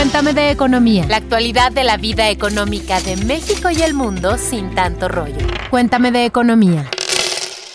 Cuéntame de economía. La actualidad de la vida económica de México y el mundo sin tanto rollo. Cuéntame de economía.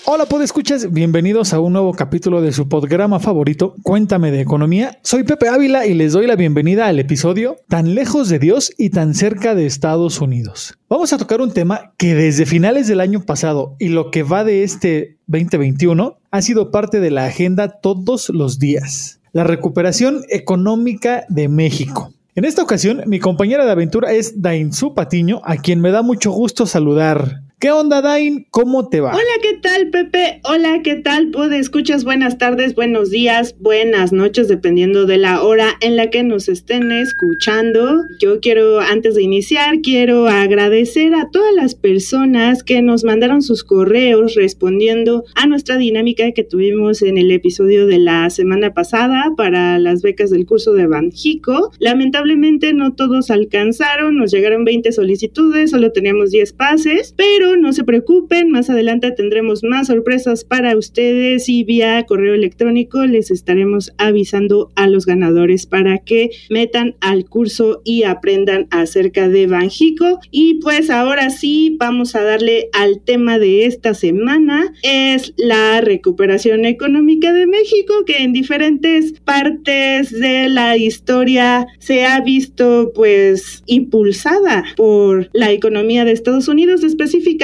Hola, escuchas, bienvenidos a un nuevo capítulo de su programa favorito, Cuéntame de Economía. Soy Pepe Ávila y les doy la bienvenida al episodio Tan lejos de Dios y tan cerca de Estados Unidos. Vamos a tocar un tema que desde finales del año pasado y lo que va de este 2021 ha sido parte de la agenda todos los días. La recuperación económica de México. En esta ocasión, mi compañera de aventura es Dainzu Patiño, a quien me da mucho gusto saludar. ¿Qué onda, Dain? ¿Cómo te va? Hola, ¿qué tal, Pepe? Hola, ¿qué tal? Puede escuchas buenas tardes, buenos días, buenas noches, dependiendo de la hora en la que nos estén escuchando. Yo quiero, antes de iniciar, quiero agradecer a todas las personas que nos mandaron sus correos respondiendo a nuestra dinámica que tuvimos en el episodio de la semana pasada para las becas del curso de Banjico. Lamentablemente no todos alcanzaron, nos llegaron 20 solicitudes, solo teníamos 10 pases, pero no se preocupen, más adelante tendremos más sorpresas para ustedes y vía correo electrónico les estaremos avisando a los ganadores para que metan al curso y aprendan acerca de Banjico. Y pues ahora sí, vamos a darle al tema de esta semana, es la recuperación económica de México, que en diferentes partes de la historia se ha visto pues impulsada por la economía de Estados Unidos específicamente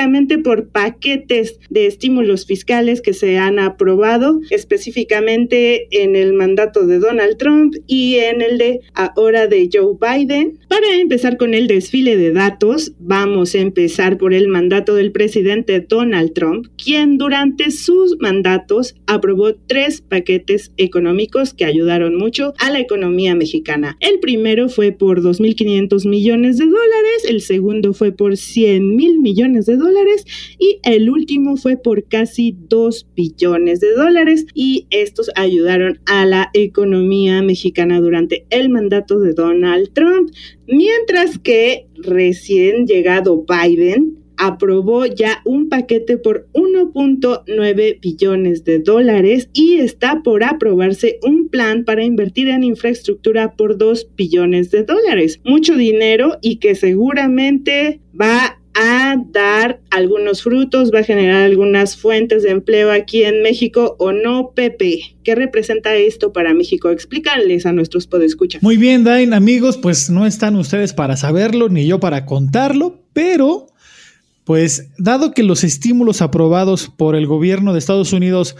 por paquetes de estímulos fiscales que se han aprobado específicamente en el mandato de Donald Trump y en el de ahora de Joe Biden. Para empezar con el desfile de datos, vamos a empezar por el mandato del presidente Donald Trump, quien durante sus mandatos aprobó tres paquetes económicos que ayudaron mucho a la economía mexicana. El primero fue por 2.500 millones de dólares, el segundo fue por 100 mil millones de dólares y el último fue por casi 2 billones de dólares y estos ayudaron a la economía mexicana durante el mandato de Donald Trump, mientras que recién llegado Biden aprobó ya un paquete por 1.9 billones de dólares y está por aprobarse un plan para invertir en infraestructura por 2 billones de dólares. Mucho dinero y que seguramente va dar algunos frutos, va a generar algunas fuentes de empleo aquí en México o no, Pepe. ¿Qué representa esto para México? Explícales a nuestros podescuchas. Muy bien, Dain, amigos, pues no están ustedes para saberlo ni yo para contarlo, pero pues dado que los estímulos aprobados por el gobierno de Estados Unidos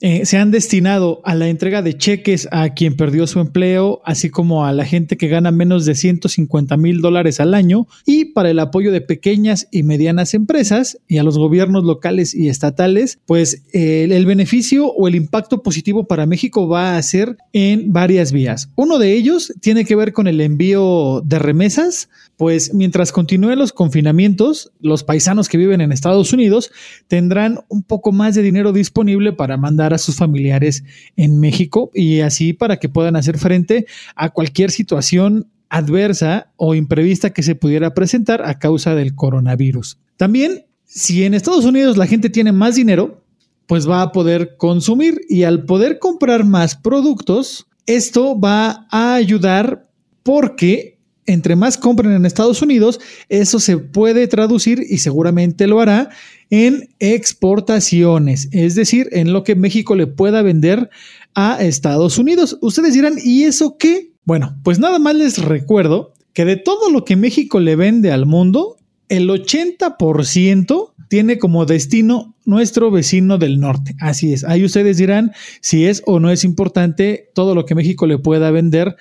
eh, se han destinado a la entrega de cheques a quien perdió su empleo, así como a la gente que gana menos de 150 mil dólares al año, y para el apoyo de pequeñas y medianas empresas y a los gobiernos locales y estatales, pues el beneficio o el impacto positivo para México va a ser en varias vías. Uno de ellos tiene que ver con el envío de remesas, pues mientras continúen los confinamientos, los paisanos que viven en Estados Unidos tendrán un poco más de dinero disponible para mandar a sus familiares en México y así para que puedan hacer frente a cualquier situación adversa o imprevista que se pudiera presentar a causa del coronavirus. También, si en Estados Unidos la gente tiene más dinero, pues va a poder consumir y al poder comprar más productos, esto va a ayudar porque entre más compren en Estados Unidos, eso se puede traducir y seguramente lo hará en exportaciones, es decir, en lo que México le pueda vender a Estados Unidos. Ustedes dirán, ¿y eso qué? Bueno, pues nada más les recuerdo que de todo lo que México le vende al mundo, el 80% tiene como destino nuestro vecino del norte. Así es. Ahí ustedes dirán si es o no es importante todo lo que México le pueda vender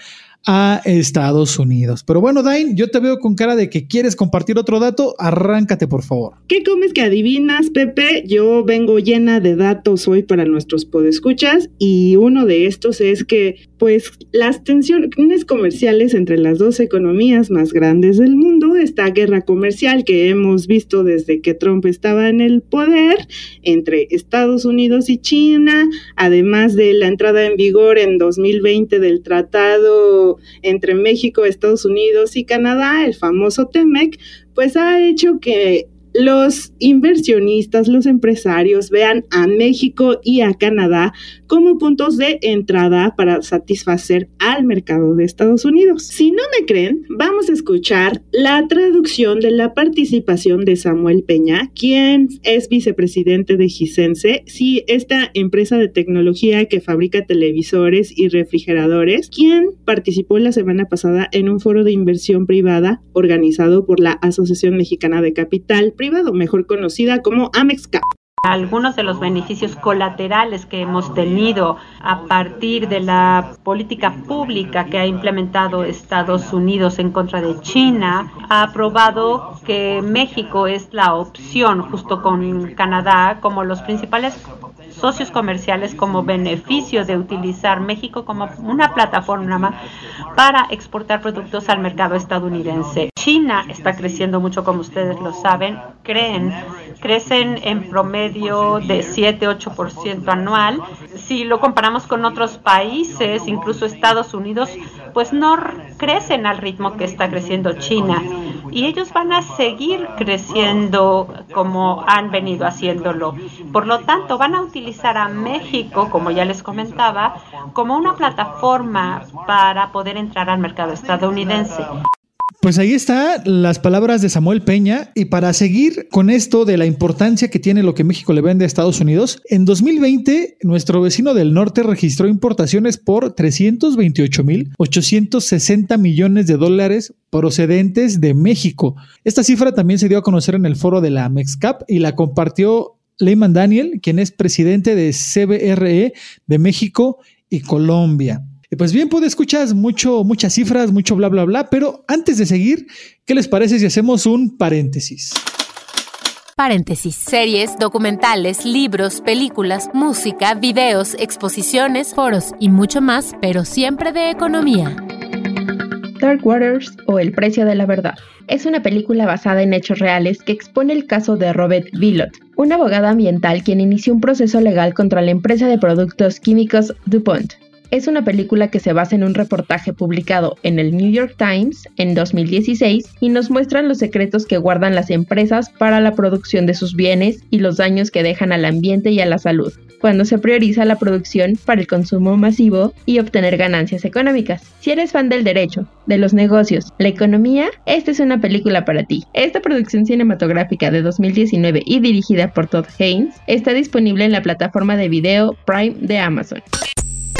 a Estados Unidos. Pero bueno, Dain, yo te veo con cara de que quieres compartir otro dato. Arráncate, por favor. ¿Qué comes que adivinas, Pepe? Yo vengo llena de datos hoy para nuestros podescuchas y uno de estos es que, pues, las tensiones comerciales entre las dos economías más grandes del mundo, esta guerra comercial que hemos visto desde que Trump estaba en el poder entre Estados Unidos y China, además de la entrada en vigor en 2020 del tratado entre México, Estados Unidos y Canadá, el famoso TEMEC, pues ha hecho que los inversionistas, los empresarios vean a México y a Canadá como puntos de entrada para satisfacer al mercado de Estados Unidos. Si no me creen, vamos a escuchar la traducción de la participación de Samuel Peña, quien es vicepresidente de Gisense, sí, esta empresa de tecnología que fabrica televisores y refrigeradores, quien participó la semana pasada en un foro de inversión privada organizado por la Asociación Mexicana de Capital Privado, mejor conocida como AMEXCAP. Algunos de los beneficios colaterales que hemos tenido a partir de la política pública que ha implementado Estados Unidos en contra de China, ha probado que México es la opción justo con Canadá como los principales socios comerciales como beneficio de utilizar México como una plataforma para exportar productos al mercado estadounidense. China está creciendo mucho, como ustedes lo saben, creen, crecen en promedio de 7-8% anual. Si lo comparamos con otros países, incluso Estados Unidos, pues no crecen al ritmo que está creciendo China. Y ellos van a seguir creciendo como han venido haciéndolo. Por lo tanto, van a utilizar a México, como ya les comentaba, como una plataforma para poder entrar al mercado estadounidense. Pues ahí está las palabras de Samuel Peña y para seguir con esto de la importancia que tiene lo que México le vende a Estados Unidos, en 2020 nuestro vecino del norte registró importaciones por 328.860 millones de dólares procedentes de México. Esta cifra también se dio a conocer en el foro de la MEXCAP y la compartió Leyman Daniel, quien es presidente de CBRE de México y Colombia. Pues bien, puede escuchar mucho, muchas cifras, mucho bla, bla, bla, pero antes de seguir, ¿qué les parece si hacemos un paréntesis? Paréntesis. Series, documentales, libros, películas, música, videos, exposiciones, foros y mucho más, pero siempre de economía. Dark Waters o El precio de la verdad. Es una película basada en hechos reales que expone el caso de Robert Villot, una abogada ambiental quien inició un proceso legal contra la empresa de productos químicos DuPont. Es una película que se basa en un reportaje publicado en el New York Times en 2016 y nos muestra los secretos que guardan las empresas para la producción de sus bienes y los daños que dejan al ambiente y a la salud cuando se prioriza la producción para el consumo masivo y obtener ganancias económicas. Si eres fan del derecho, de los negocios, la economía, esta es una película para ti. Esta producción cinematográfica de 2019 y dirigida por Todd Haynes está disponible en la plataforma de video Prime de Amazon.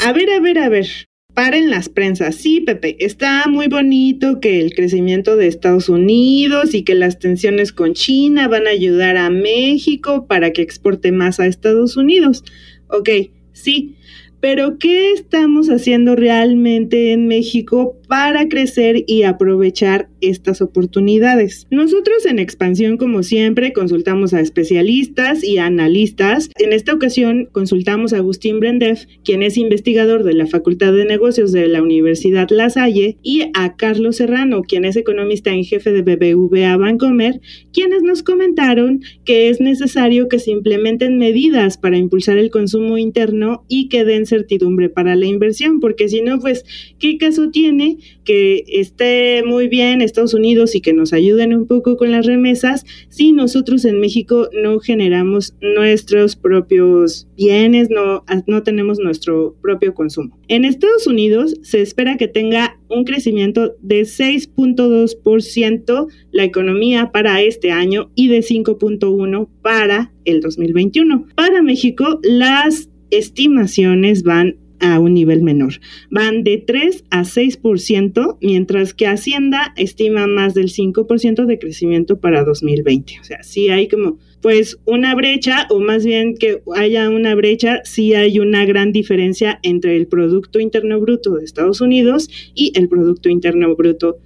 A ver, a ver, a ver. Paren las prensas. Sí, Pepe, está muy bonito que el crecimiento de Estados Unidos y que las tensiones con China van a ayudar a México para que exporte más a Estados Unidos. Ok, sí, pero ¿qué estamos haciendo realmente en México para crecer y aprovechar estas oportunidades? Nosotros en expansión, como siempre, consultamos a especialistas y analistas. En esta ocasión consultamos a Agustín Brendef, quien es investigador de la Facultad de Negocios de la Universidad La Salle, y a Carlos Serrano, quien es economista en jefe de BBVA Bancomer, quienes nos comentaron que es necesario que se implementen medidas para impulsar el consumo interno y que den certidumbre para la inversión, porque si no, pues, ¿qué caso tiene que esté muy bien Estados Unidos y que nos ayuden un poco con las remesas si nosotros en México no generamos nuestros propios bienes, no, no tenemos nuestro propio consumo? En Estados Unidos se espera que tenga un crecimiento de 6.2% la economía para este año y de 5.1% para el 2021. Para México, las estimaciones van a un nivel menor. Van de 3 a 6%, mientras que Hacienda estima más del 5% de crecimiento para 2020. O sea, sí hay como pues una brecha, o más bien que haya una brecha, sí hay una gran diferencia entre el Producto Interno Bruto de Estados Unidos y el Producto Interno Bruto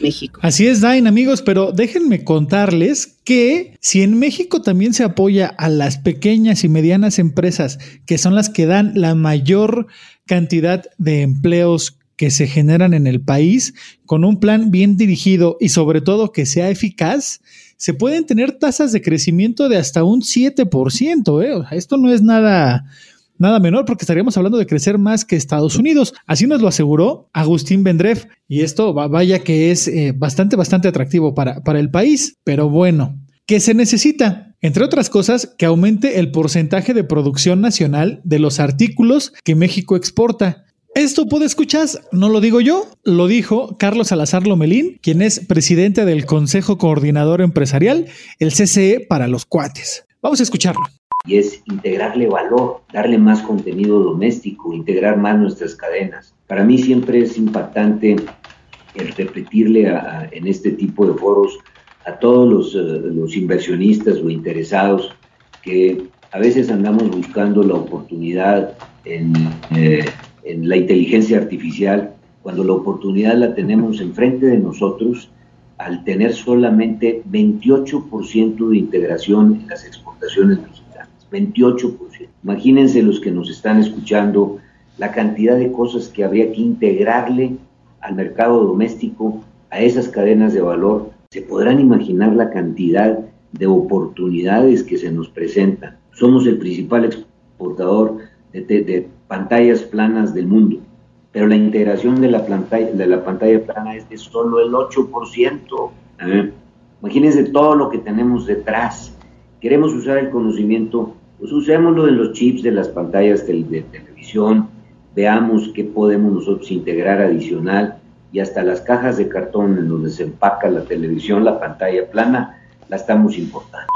México. Así es, Dain, amigos, pero déjenme contarles que si en México también se apoya a las pequeñas y medianas empresas, que son las que dan la mayor cantidad de empleos que se generan en el país, con un plan bien dirigido y sobre todo que sea eficaz, se pueden tener tasas de crecimiento de hasta un 7%. ¿eh? esto no es nada, nada menor porque estaríamos hablando de crecer más que Estados Unidos. Así nos lo aseguró Agustín Bendref y esto vaya que es eh, bastante, bastante atractivo para, para el país. Pero bueno, ¿Qué se necesita? Entre otras cosas, que aumente el porcentaje de producción nacional de los artículos que México exporta. Esto puede escuchar, no lo digo yo, lo dijo Carlos Salazar Lomelín, quien es presidente del Consejo Coordinador Empresarial, el CCE para los cuates. Vamos a escucharlo. Y es integrarle valor, darle más contenido doméstico, integrar más nuestras cadenas. Para mí siempre es impactante el repetirle en este tipo de foros a todos eh, los, inversionistas o interesados que a veces andamos buscando la oportunidad en, eh, en la inteligencia artificial, cuando la oportunidad la tenemos enfrente de nosotros al tener solamente 28% de integración en las exportaciones mexicanas. 28%. Imagínense los que nos están escuchando la cantidad de cosas que habría que integrarle al mercado doméstico, a esas cadenas de valor se podrán imaginar la cantidad de oportunidades que se nos presentan. Somos el principal exportador de, pantallas planas del mundo, pero la integración de la pantalla, de la pantalla plana es de solo el 8%. ¿eh? Imagínense todo lo que tenemos detrás. Queremos usar el conocimiento, pues usémoslo en los chips de las pantallas de televisión, veamos qué podemos nosotros integrar adicional y hasta las cajas de cartón en donde se empaca la televisión, la pantalla plana, la estamos importando.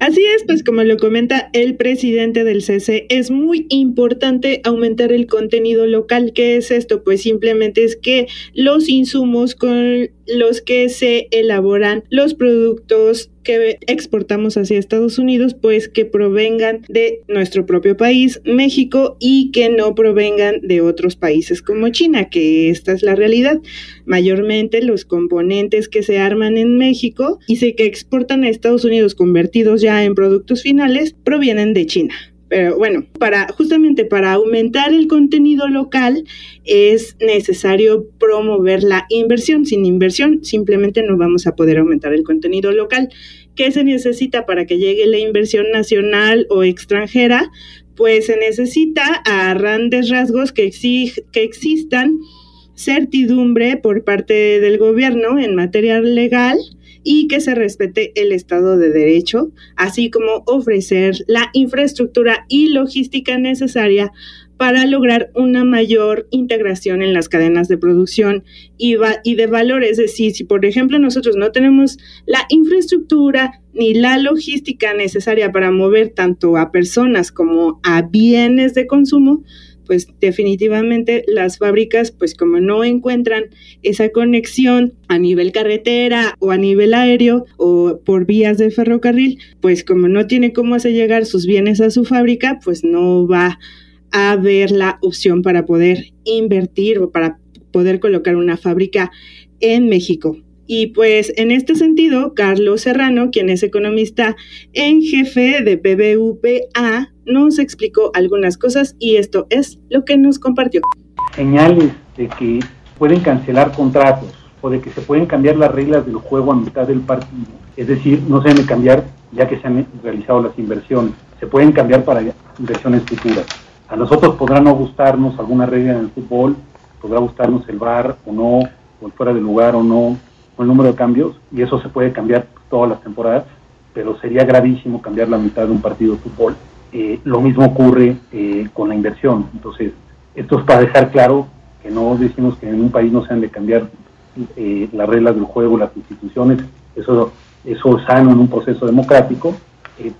Así es, pues como lo comenta el presidente del CC, es muy importante aumentar el contenido local. ¿Qué es esto? Pues simplemente es que los insumos con los que se elaboran los productos que exportamos hacia Estados Unidos, pues que provengan de nuestro propio país, México, y que no provengan de otros países como China, que esta es la realidad. Mayormente los componentes que se arman en México y se que exportan a Estados Unidos convertidos ya en productos finales provienen de China. Pero bueno, para justamente para aumentar el contenido local es necesario promover la inversión. Sin inversión simplemente no vamos a poder aumentar el contenido local. ¿Qué se necesita para que llegue la inversión nacional o extranjera? Pues se necesita a grandes rasgos que, que existan certidumbre por parte del gobierno en materia legal y que se respete el Estado de Derecho, así como ofrecer la infraestructura y logística necesaria para lograr una mayor integración en las cadenas de producción y, de valor. Es decir, si por ejemplo nosotros no tenemos la infraestructura ni la logística necesaria para mover tanto a personas como a bienes de consumo, pues definitivamente las fábricas, pues como no encuentran esa conexión a nivel carretera o a nivel aéreo o por vías de ferrocarril, pues como no tiene cómo hacer llegar sus bienes a su fábrica, pues no va a haber la opción para poder invertir o para poder colocar una fábrica en México. Y pues en este sentido, Carlos Serrano, quien es economista en jefe de BBVA, nos explicó algunas cosas y esto es lo que nos compartió. Señales de que pueden cancelar contratos o de que se pueden cambiar las reglas del juego a mitad del partido. Es decir, no se deben cambiar ya que se han realizado las inversiones. Se pueden cambiar para inversiones futuras. A nosotros podrá no gustarnos alguna regla en el fútbol, podrá gustarnos el bar o no, o el fuera de lugar o no, el número de cambios, y eso se puede cambiar todas las temporadas, pero sería gravísimo cambiar la mitad de un partido de fútbol. Eh, lo mismo ocurre eh, con la inversión. Entonces, esto es para dejar claro que no decimos que en un país no se han de cambiar eh, las reglas del juego, las instituciones, eso, eso es sano en un proceso democrático,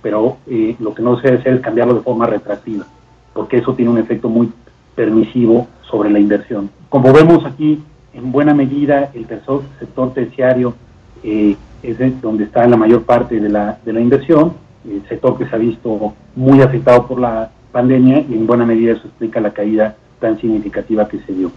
pero lo que no se debe hacer es cambiarlo de forma retractiva, porque eso tiene un efecto muy permisivo sobre la inversión. Como vemos aquí, en buena medida el sector terciario eh, es donde está la mayor parte de la, de la inversión, el sector que se ha visto muy afectado por la pandemia y en buena medida eso explica la caída tan significativa que se dio.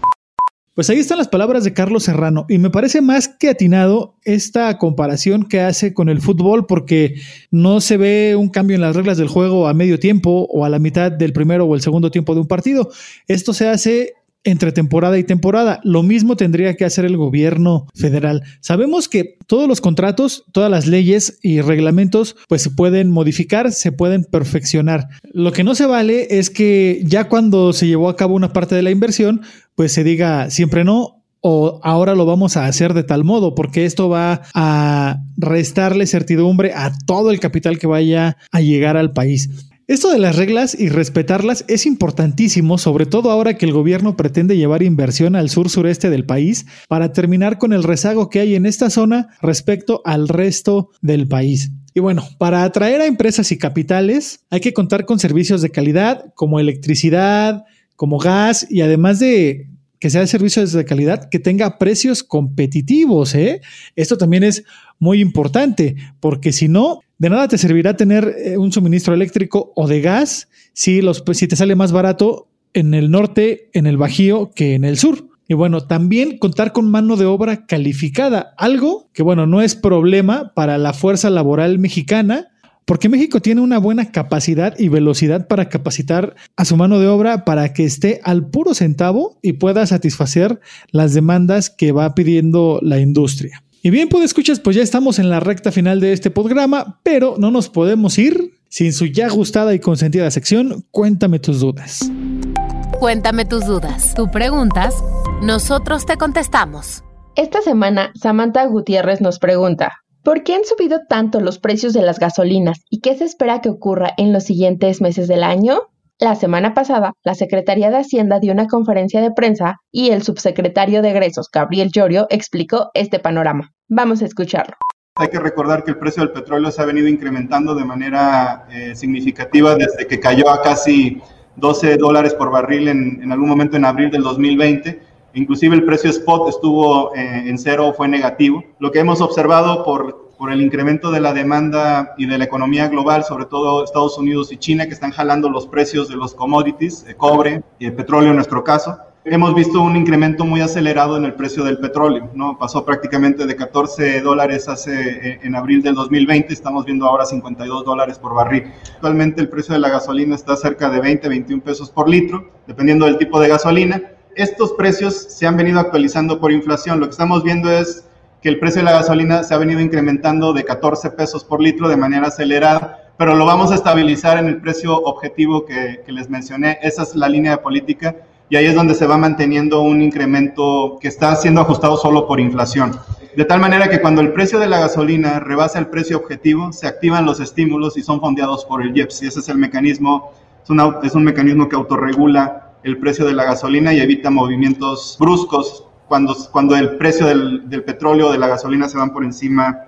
Pues ahí están las palabras de Carlos Serrano y me parece más que atinado esta comparación que hace con el fútbol porque no se ve un cambio en las reglas del juego a medio tiempo o a la mitad del primero o el segundo tiempo de un partido. Esto se hace entre temporada y temporada. Lo mismo tendría que hacer el gobierno federal. Sabemos que todos los contratos, todas las leyes y reglamentos, pues se pueden modificar, se pueden perfeccionar. Lo que no se vale es que ya cuando se llevó a cabo una parte de la inversión, pues se diga siempre no o ahora lo vamos a hacer de tal modo, porque esto va a restarle certidumbre a todo el capital que vaya a llegar al país. Esto de las reglas y respetarlas es importantísimo, sobre todo ahora que el gobierno pretende llevar inversión al sur sureste del país para terminar con el rezago que hay en esta zona respecto al resto del país. Y bueno, para atraer a empresas y capitales hay que contar con servicios de calidad como electricidad, como gas y además de que sea servicios de calidad que tenga precios competitivos. ¿eh? Esto también es muy importante porque si no, de nada te servirá tener eh, un suministro eléctrico o de gas si, los, si te sale más barato en el norte, en el Bajío, que en el sur. Y bueno, también contar con mano de obra calificada, algo que bueno, no es problema para la fuerza laboral mexicana, porque México tiene una buena capacidad y velocidad para capacitar a su mano de obra para que esté al puro centavo y pueda satisfacer las demandas que va pidiendo la industria. Y bien, pues escuchas, pues ya estamos en la recta final de este programa, pero no nos podemos ir sin su ya gustada y consentida sección Cuéntame tus dudas. Cuéntame tus dudas. Tú preguntas, nosotros te contestamos. Esta semana, Samantha Gutiérrez nos pregunta, ¿por qué han subido tanto los precios de las gasolinas y qué se espera que ocurra en los siguientes meses del año? La semana pasada, la Secretaría de Hacienda dio una conferencia de prensa y el subsecretario de Egresos, Gabriel Llorio, explicó este panorama. Vamos a escucharlo. Hay que recordar que el precio del petróleo se ha venido incrementando de manera eh, significativa desde que cayó a casi 12 dólares por barril en, algún momento en abril del 2020. Inclusive el precio spot estuvo eh, en cero fue negativo. Lo que hemos observado por por el incremento de la demanda y de la economía global, sobre todo Estados Unidos y China, que están jalando los precios de los commodities, el cobre y el petróleo en nuestro caso. Hemos visto un incremento muy acelerado en el precio del petróleo, ¿no? Pasó prácticamente de 14 dólares hace, eh, en abril del 2020, estamos viendo ahora 52 dólares por barril. Actualmente el precio de la gasolina está cerca de 20, 21 pesos por litro, dependiendo del tipo de gasolina. Estos precios se han venido actualizando por inflación. Lo que estamos viendo es que el precio de la gasolina se ha venido incrementando de 14 pesos por litro de manera acelerada, pero lo vamos a estabilizar en el precio objetivo que, les mencioné. Esa es la línea de política y ahí es donde se va manteniendo un incremento que está siendo ajustado solo por inflación. De tal manera que cuando el precio de la gasolina rebasa el precio objetivo, se activan los estímulos y son fondeados por el IEPS. Y ese es el mecanismo, es, es un mecanismo que autorregula el precio de la gasolina y evita movimientos bruscos cuando, cuando el precio del, del petróleo de la gasolina se van por encima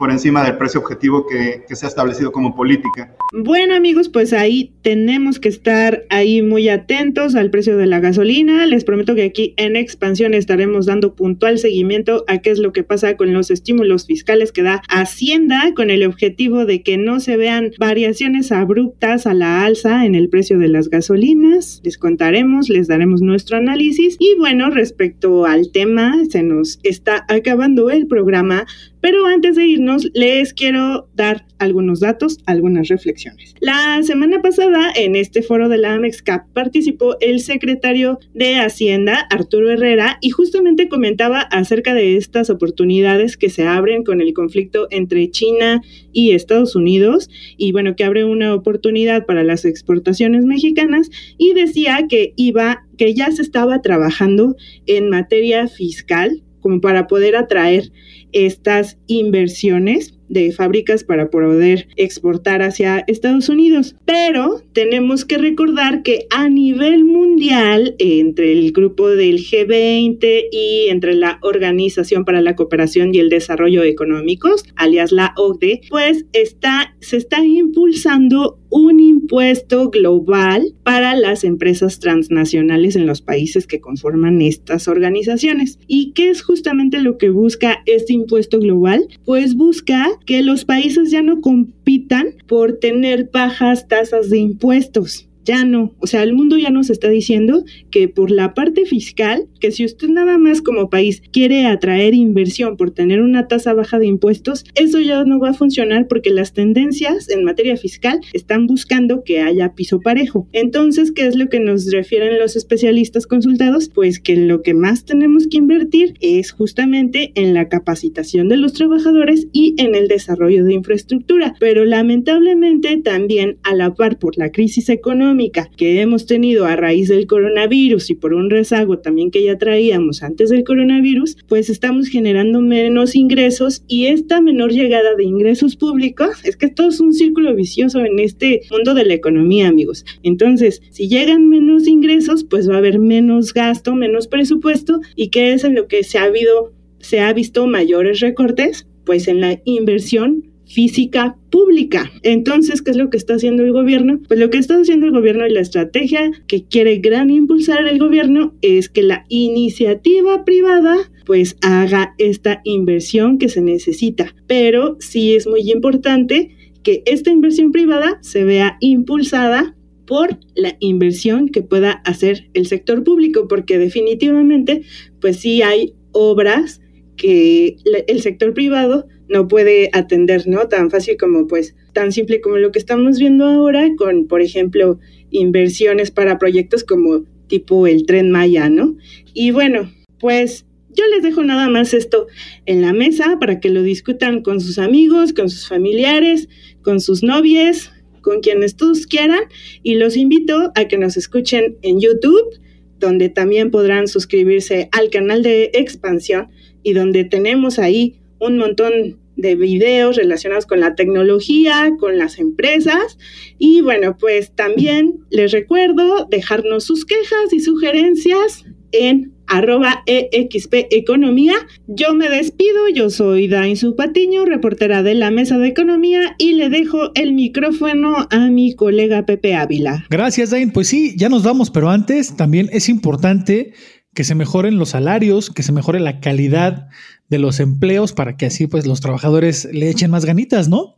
por encima del precio objetivo que, se ha establecido como política. Bueno amigos, pues ahí tenemos que estar ahí muy atentos al precio de la gasolina. Les prometo que aquí en expansión estaremos dando puntual seguimiento a qué es lo que pasa con los estímulos fiscales que da Hacienda con el objetivo de que no se vean variaciones abruptas a la alza en el precio de las gasolinas. Les contaremos, les daremos nuestro análisis y bueno, respecto al tema, se nos está acabando el programa. Pero antes de irnos, les quiero dar algunos datos, algunas reflexiones. La semana pasada, en este foro de la AMEXCAP, participó el secretario de Hacienda, Arturo Herrera, y justamente comentaba acerca de estas oportunidades que se abren con el conflicto entre China y Estados Unidos, y bueno, que abre una oportunidad para las exportaciones mexicanas, y decía que iba, que ya se estaba trabajando en materia fiscal como para poder atraer estas inversiones de fábricas para poder exportar hacia Estados Unidos. Pero tenemos que recordar que a nivel mundial, entre el grupo del G20 y entre la Organización para la Cooperación y el Desarrollo Económicos, alias la OCDE, pues está, se está impulsando un impuesto global para las empresas transnacionales en los países que conforman estas organizaciones. ¿Y qué es justamente lo que busca este impuesto global? Pues busca que los países ya no compitan por tener bajas tasas de impuestos ya no, o sea, el mundo ya nos está diciendo que por la parte fiscal, que si usted nada más como país quiere atraer inversión por tener una tasa baja de impuestos, eso ya no va a funcionar porque las tendencias en materia fiscal están buscando que haya piso parejo. Entonces, ¿qué es lo que nos refieren los especialistas consultados? Pues que lo que más tenemos que invertir es justamente en la capacitación de los trabajadores y en el desarrollo de infraestructura, pero lamentablemente también a la par por la crisis económica, que hemos tenido a raíz del coronavirus y por un rezago también que ya traíamos antes del coronavirus, pues estamos generando menos ingresos y esta menor llegada de ingresos públicos, es que todo es un círculo vicioso en este mundo de la economía, amigos. Entonces, si llegan menos ingresos, pues va a haber menos gasto, menos presupuesto y que es en lo que se ha habido se ha visto mayores recortes pues en la inversión física pública. Entonces, ¿qué es lo que está haciendo el gobierno? Pues lo que está haciendo el gobierno y la estrategia que quiere gran impulsar el gobierno es que la iniciativa privada pues haga esta inversión que se necesita. Pero sí es muy importante que esta inversión privada se vea impulsada por la inversión que pueda hacer el sector público, porque definitivamente pues sí hay obras que el sector privado no puede atender, ¿no? Tan fácil como, pues, tan simple como lo que estamos viendo ahora con, por ejemplo, inversiones para proyectos como tipo el tren Maya, ¿no? Y bueno, pues yo les dejo nada más esto en la mesa para que lo discutan con sus amigos, con sus familiares, con sus novias, con quienes todos quieran y los invito a que nos escuchen en YouTube, donde también podrán suscribirse al canal de expansión y donde tenemos ahí un montón de videos relacionados con la tecnología, con las empresas. Y bueno, pues también les recuerdo dejarnos sus quejas y sugerencias en arroba EXP Economía. Yo me despido, yo soy Dain Patiño, reportera de la Mesa de Economía, y le dejo el micrófono a mi colega Pepe Ávila. Gracias, Dain. Pues sí, ya nos vamos, pero antes también es importante que se mejoren los salarios, que se mejore la calidad de los empleos para que así pues los trabajadores le echen más ganitas, ¿no?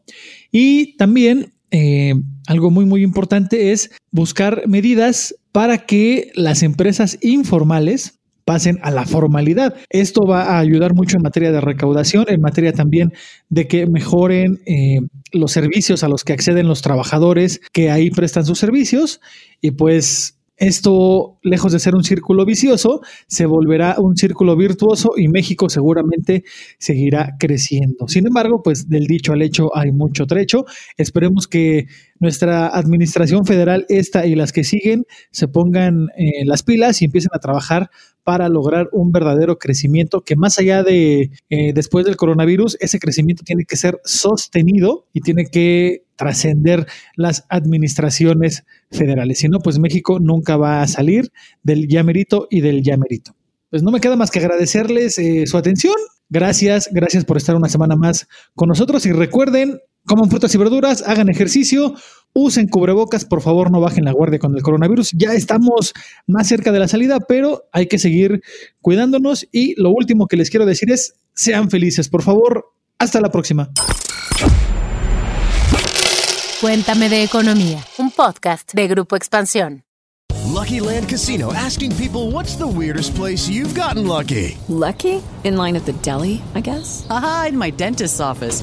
Y también eh, algo muy muy importante es buscar medidas para que las empresas informales pasen a la formalidad. Esto va a ayudar mucho en materia de recaudación, en materia también de que mejoren eh, los servicios a los que acceden los trabajadores que ahí prestan sus servicios y pues esto, lejos de ser un círculo vicioso, se volverá un círculo virtuoso y México seguramente seguirá creciendo. Sin embargo, pues del dicho al hecho hay mucho trecho. Esperemos que nuestra administración federal, esta y las que siguen, se pongan eh, las pilas y empiecen a trabajar para lograr un verdadero crecimiento que más allá de eh, después del coronavirus, ese crecimiento tiene que ser sostenido y tiene que trascender las administraciones federales. Si no, pues México nunca va a salir del llamerito y del llamerito. Pues no me queda más que agradecerles eh, su atención. Gracias, gracias por estar una semana más con nosotros y recuerden coman frutas y verduras, hagan ejercicio, usen cubrebocas, por favor no bajen la guardia con el coronavirus. Ya estamos más cerca de la salida, pero hay que seguir cuidándonos y lo último que les quiero decir es, sean felices, por favor. Hasta la próxima. Cuéntame de economía, un podcast de Grupo Expansión. Lucky Land Casino asking people what's the weirdest place you've gotten lucky. Lucky? In line at the deli, I guess. Aha, in my dentist's office.